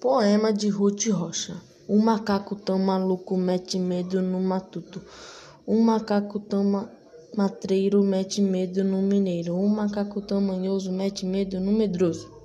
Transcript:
Poema de Ruth Rocha. Um macaco tão maluco mete medo no matuto. Um macaco tão matreiro mete medo no mineiro. Um macaco tão manhoso mete medo no medroso.